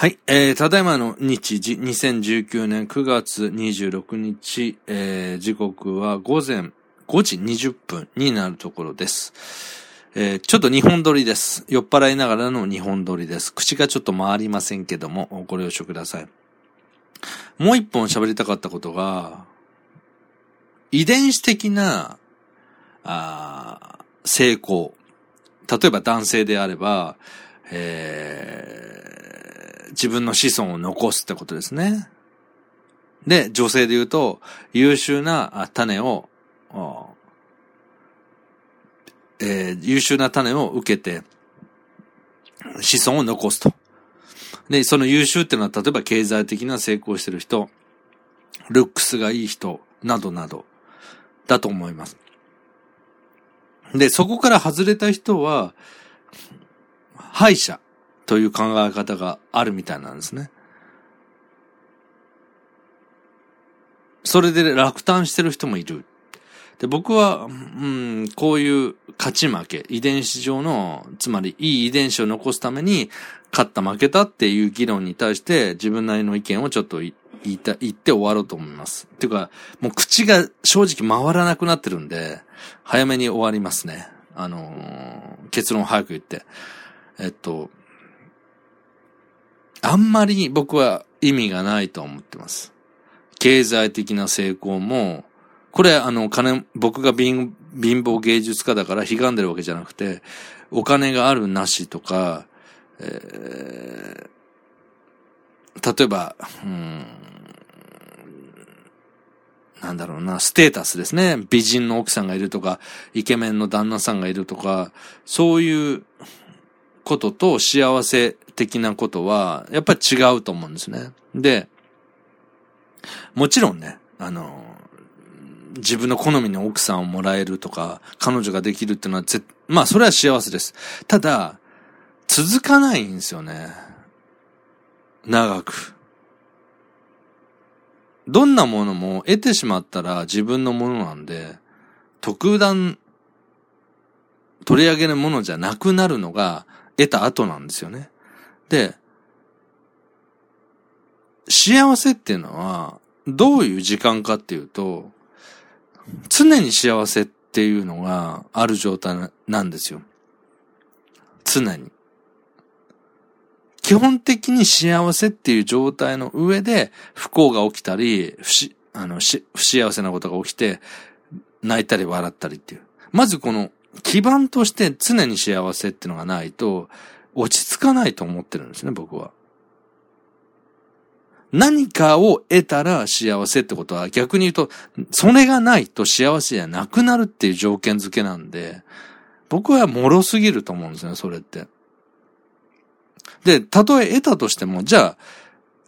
はい、えー、ただいまの日時、2019年9月26日、えー、時刻は午前5時20分になるところです。えー、ちょっと日本撮りです。酔っ払いながらの日本撮りです。口がちょっと回りませんけども、ご了承ください。もう一本喋りたかったことが、遺伝子的な、あ成功。例えば男性であれば、えー、自分の子孫を残すってことですね。で、女性で言うと、優秀な種を、えー、優秀な種を受けて、子孫を残すと。で、その優秀っていうのは、例えば経済的な成功してる人、ルックスがいい人、などなど、だと思います。で、そこから外れた人は、敗者という考え方があるみたいなんですね。それで落胆してる人もいる。で、僕は、うん、こういう勝ち負け、遺伝子上の、つまりいい遺伝子を残すために、勝った負けたっていう議論に対して自分なりの意見をちょっと言いた、言って終わろうと思います。っていうか、もう口が正直回らなくなってるんで、早めに終わりますね。あのー、結論早く言って。えっと、あんまり僕は意味がないと思ってます。経済的な成功も、これあの金、僕が貧乏芸術家だから悲んでるわけじゃなくて、お金があるなしとか、えー、例えば、うん、なんだろうな、ステータスですね。美人の奥さんがいるとか、イケメンの旦那さんがいるとか、そういうことと幸せ的なことは、やっぱり違うと思うんですね。で、もちろんね、あの、自分の好みの奥さんをもらえるとか、彼女ができるっていうのはぜ、まあそれは幸せです。ただ、続かないんですよね。長く。どんなものも得てしまったら自分のものなんで、特段取り上げるものじゃなくなるのが得た後なんですよね。で、幸せっていうのは、どういう時間かっていうと、常に幸せっていうのがある状態なんですよ。常に。基本的に幸せっていう状態の上で不幸が起きたり、不し、あの、し、不幸せなことが起きて、泣いたり笑ったりっていう。まずこの基盤として常に幸せっていうのがないと、落ち着かないと思ってるんですね、僕は。何かを得たら幸せってことは逆に言うと、それがないと幸せじゃなくなるっていう条件付けなんで、僕は脆すぎると思うんですね、それって。で、たとえ得たとしても、じゃあ、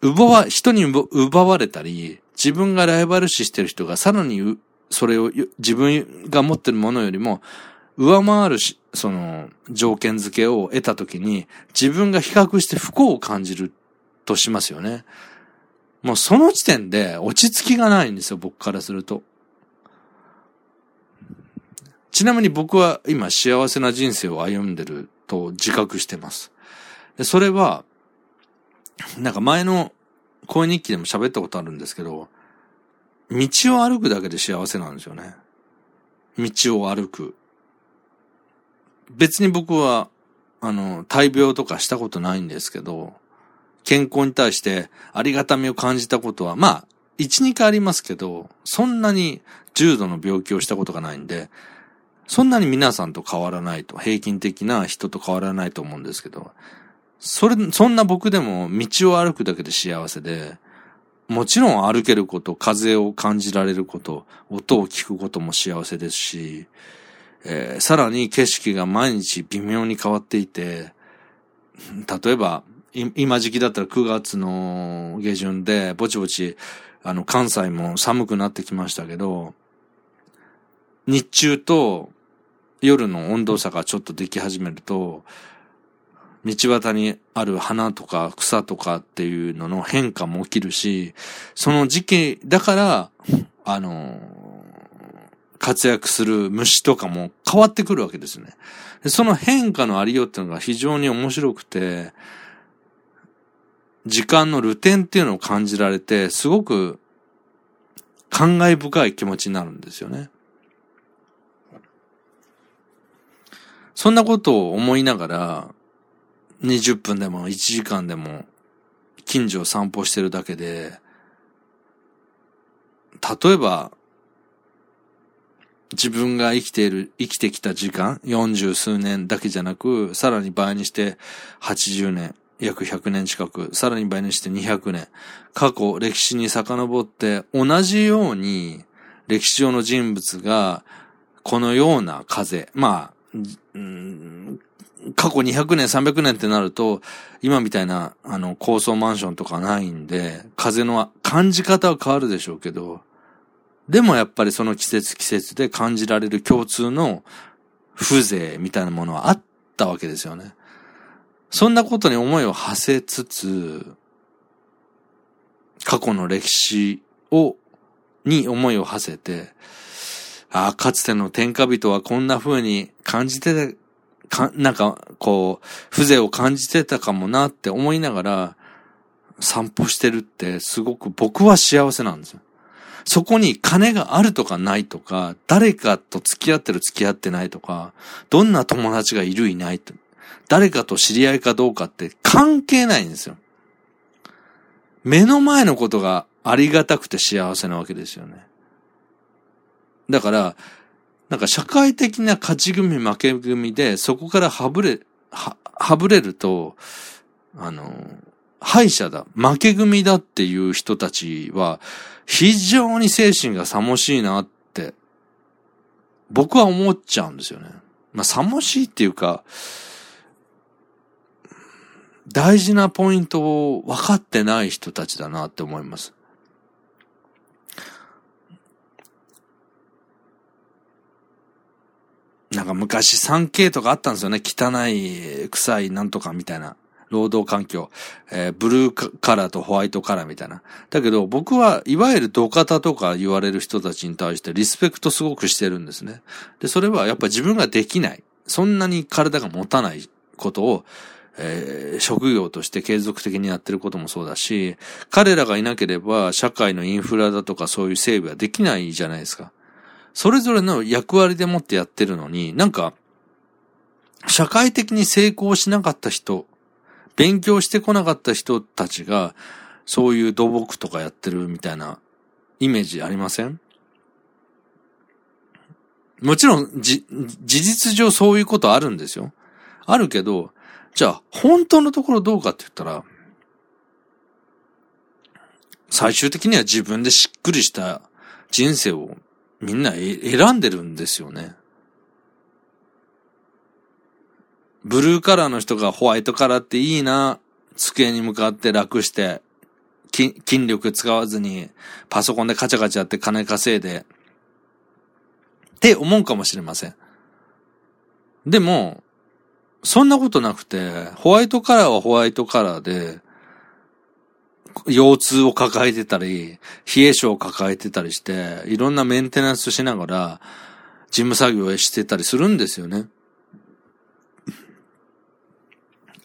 奪わ、人に奪われたり、自分がライバル視してる人がさらにそれを自分が持ってるものよりも上回るし、その条件付けを得たときに自分が比較して不幸を感じるとしますよね。もうその時点で落ち着きがないんですよ、僕からすると。ちなみに僕は今幸せな人生を歩んでると自覚してます。で、それは、なんか前の声日記でも喋ったことあるんですけど、道を歩くだけで幸せなんですよね。道を歩く。別に僕は、あの、大病とかしたことないんですけど、健康に対してありがたみを感じたことは、まあ、一、二回ありますけど、そんなに重度の病気をしたことがないんで、そんなに皆さんと変わらないと、平均的な人と変わらないと思うんですけど、それ、そんな僕でも道を歩くだけで幸せで、もちろん歩けること、風を感じられること、音を聞くことも幸せですし、えー、さらに景色が毎日微妙に変わっていて、例えば、今時期だったら9月の下旬で、ぼちぼち、あの、関西も寒くなってきましたけど、日中と夜の温度差がちょっとでき始めると、道端にある花とか草とかっていうのの変化も起きるし、その時期だから、あの、活躍する虫とかも変わってくるわけですね。その変化のありようっていうのが非常に面白くて、時間のルテンっていうのを感じられて、すごく感慨深い気持ちになるんですよね。そんなことを思いながら、20分でも1時間でも近所を散歩してるだけで、例えば、自分が生きている、生きてきた時間、40数年だけじゃなく、さらに倍にして80年、約100年近く、さらに倍にして200年、過去、歴史に遡って同じように歴史上の人物がこのような風、まあ、うん、過去200年、300年ってなると、今みたいな、あの、高層マンションとかないんで、風の感じ方は変わるでしょうけど、でもやっぱりその季節季節で感じられる共通の風情みたいなものはあったわけですよね。そんなことに思いを馳せつつ、過去の歴史を、に思いを馳せて、ああ、かつての天下人はこんな風に感じて、か、なんか、こう、風情を感じてたかもなって思いながら、散歩してるってすごく僕は幸せなんですよ。そこに金があるとかないとか、誰かと付き合ってる付き合ってないとか、どんな友達がいるいないと、誰かと知り合いかどうかって関係ないんですよ。目の前のことがありがたくて幸せなわけですよね。だから、なんか社会的な勝ち組負け組で、そこからはぶれ、は、はぶれると、あの、敗者だ、負け組だっていう人たちは、非常に精神が寂しいなって、僕は思っちゃうんですよね。まあ、寂しいっていうか、大事なポイントを分かってない人たちだなって思います。なんか昔 3K とかあったんですよね。汚い、臭い、なんとかみたいな。労働環境。えー、ブルーカラーとホワイトカラーみたいな。だけど僕はいわゆる土方とか言われる人たちに対してリスペクトすごくしてるんですね。で、それはやっぱ自分ができない。そんなに体が持たないことをえー、職業として継続的にやってることもそうだし、彼らがいなければ社会のインフラだとかそういう整備はできないじゃないですか。それぞれの役割でもってやってるのに、なんか、社会的に成功しなかった人、勉強してこなかった人たちが、そういう土木とかやってるみたいなイメージありません？もちろん、じ、事実上そういうことあるんですよ。あるけど、じゃあ、本当のところどうかって言ったら、最終的には自分でしっくりした人生をみんな選んでるんですよね。ブルーカラーの人がホワイトカラーっていいな、机に向かって楽して、筋力使わずにパソコンでカチャカチャって金稼いで、って思うかもしれません。でも、そんなことなくて、ホワイトカラーはホワイトカラーで、腰痛を抱えてたり、冷え性を抱えてたりして、いろんなメンテナンスしながら、事務作業をしてたりするんですよね。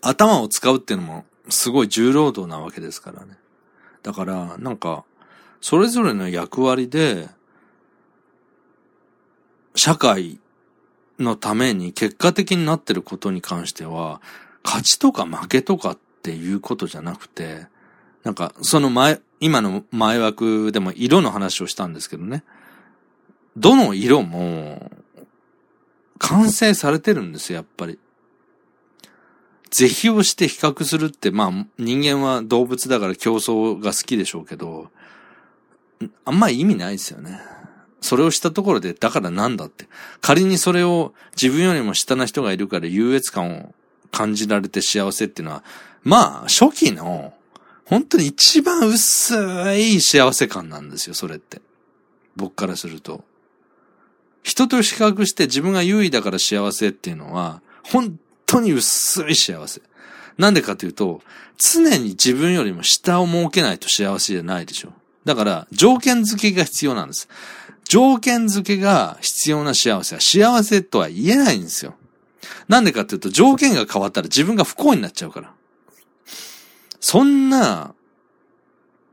頭を使うっていうのも、すごい重労働なわけですからね。だから、なんか、それぞれの役割で、社会のために結果的になってることに関しては、勝ちとか負けとかっていうことじゃなくて、なんか、その前、今の前枠でも色の話をしたんですけどね。どの色も、完成されてるんですよ、やっぱり。是非をして比較するって、まあ、人間は動物だから競争が好きでしょうけど、あんま意味ないですよね。それをしたところで、だからなんだって。仮にそれを自分よりも下な人がいるから優越感を感じられて幸せっていうのは、まあ、初期の、本当に一番薄い幸せ感なんですよ、それって。僕からすると。人と比較して自分が優位だから幸せっていうのは、本当に薄い幸せ。なんでかというと、常に自分よりも下を設けないと幸せじゃないでしょ。だから、条件付けが必要なんです。条件付けが必要な幸せは幸せとは言えないんですよ。なんでかっていうと条件が変わったら自分が不幸になっちゃうから。そんな、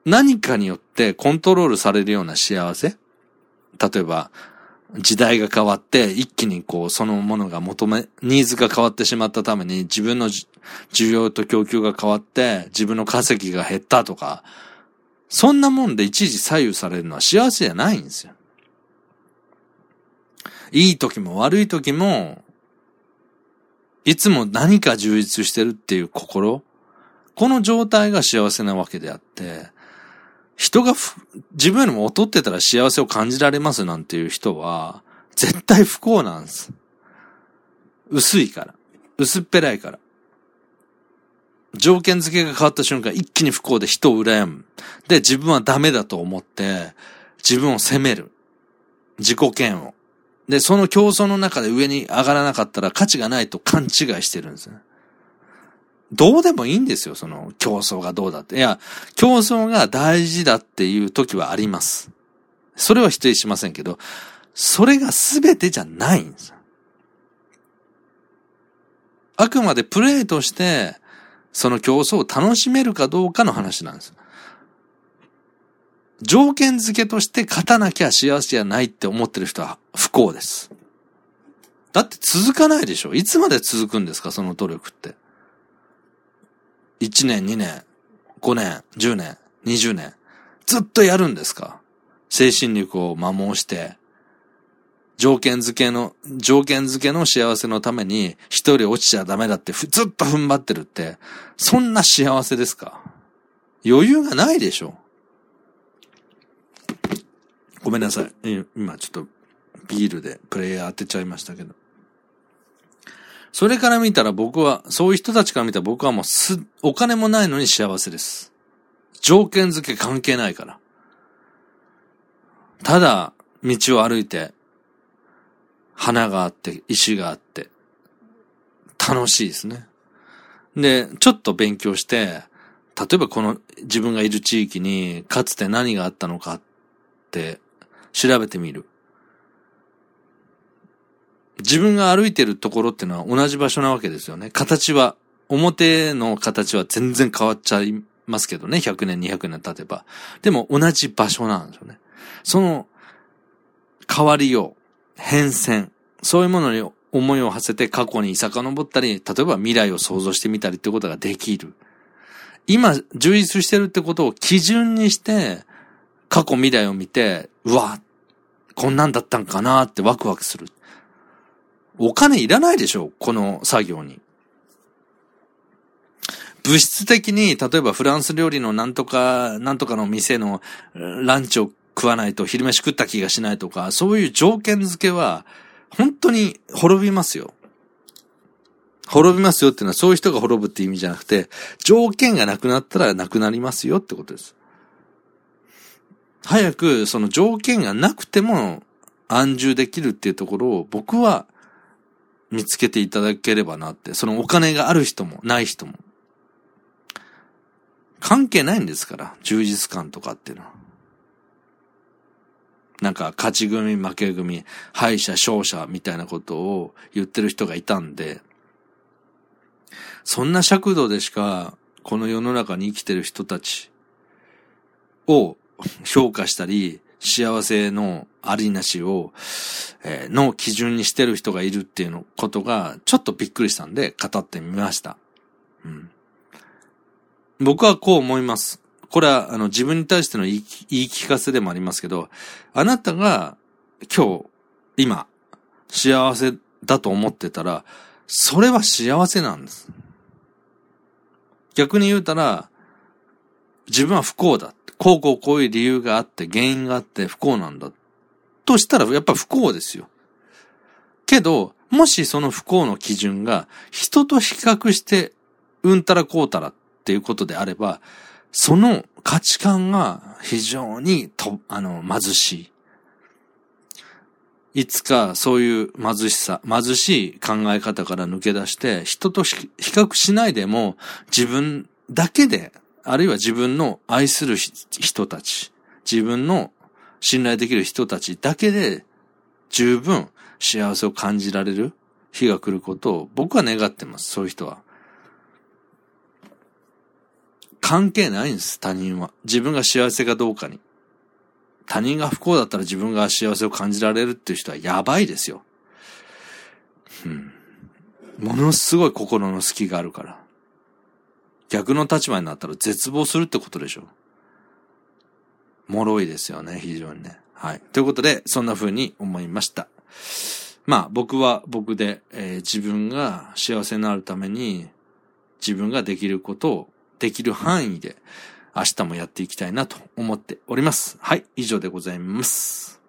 何かによってコントロールされるような幸せ？例えば、時代が変わって、一気にこう、そのものが求め、ニーズが変わってしまったために、自分の需要と供給が変わって、自分の稼ぎが減ったとか、そんなもんで一時左右されるのは幸せじゃないんですよ。いい時も悪い時も、いつも何か充実してるっていう心、この状態が幸せなわけであって、人が自分よりも劣ってたら幸せを感じられますなんていう人は、絶対不幸なんです。薄いから。薄っぺらいから。条件付けが変わった瞬間、一気に不幸で人を羨む。で、自分はダメだと思って、自分を責める。自己嫌悪。で、その競争の中で上に上がらなかったら価値がないと勘違いしてるんですね。どうでもいいんですよ、その競争がどうだって。いや、競争が大事だっていう時はあります。それは否定しませんけど、それが全てじゃないんです。あくまでプレイとして、その競争を楽しめるかどうかの話なんです。条件付けとして勝たなきゃ幸せじゃないって思ってる人は不幸です。だって続かないでしょいつまで続くんですかその努力って。1年、2年、5年、10年、20年、ずっとやるんですか？精神力を摩耗して、条件付けの、条件付けの幸せのために一人落ちちゃダメだってずっと踏ん張ってるって、そんな幸せですか？余裕がないでしょ？ごめんなさい。今ちょっとビールでプレイヤー当てちゃいましたけど。それから見たら僕は、そういう人たちから見たら僕はもうす、お金もないのに幸せです。条件付け関係ないから。ただ、道を歩いて、花があって、石があって、楽しいですね。で、ちょっと勉強して、例えばこの自分がいる地域にかつて何があったのかって調べてみる。自分が歩いてるところっていうのは同じ場所なわけですよね。形は、表の形は全然変わっちゃいますけどね。100年、200年経てば。でも同じ場所なんですよね。その変わりよう、変遷、そういうものに思いを馳せて過去に遡ったり、例えば未来を想像してみたりってことができる。今、充実してるってことを基準にして、過去未来を見て、うわ、こんなんだったんかなってワクワクする。お金いらないでしょこの作業に。物質的に、例えばフランス料理のなんとか、なんとかの店のランチを食わないと昼飯食った気がしないとか、そういう条件付けは、本当に滅びますよ。滅びますよっていうのはそういう人が滅ぶって意味じゃなくて、条件がなくなったらなくなりますよってことです。早くその条件がなくても安住できるっていうところを僕は見つけていただければなって、そのお金がある人もない人も。関係ないんですから、充実感とかっていうのは。なんか、勝ち組、負け組、敗者、勝者みたいなことを言ってる人がいたんで、そんな尺度でしか、この世の中に生きてる人たちを評価したり、幸せのありなしを、えー、の基準にしてる人がいるっていうのことが、ちょっとびっくりしたんで、語ってみました。うん。僕はこう思います。これは、あの、自分に対しての言い言い聞かせでもありますけど、あなたが今日、今、幸せだと思ってたら、それは幸せなんです。逆に言うたら、自分は不幸だ。こうこうこういう理由があって、原因があって不幸なんだ。としたら、やっぱ不幸ですよ。けど、もしその不幸の基準が人と比較してうんたらこうたらっていうことであれば、その価値観が非常にと、あの、貧しい。いつかそういう貧しさ、貧しい考え方から抜け出して、人と比較しないでも自分だけであるいは自分の愛する人たち、自分の信頼できる人たちだけで十分幸せを感じられる日が来ることを僕は願ってます、そういう人は。関係ないんです、他人は。自分が幸せかどうかに。他人が不幸だったら自分が幸せを感じられるっていう人はやばいですよ。うん。ものすごい心の隙があるから。逆の立場になったら絶望するってことでしょ。脆いですよね、非常にね。はい。ということで、そんな風に思いました。まあ、僕は僕で、えー、自分が幸せになるために、自分ができることをできる範囲で、明日もやっていきたいなと思っております。はい、以上でございます。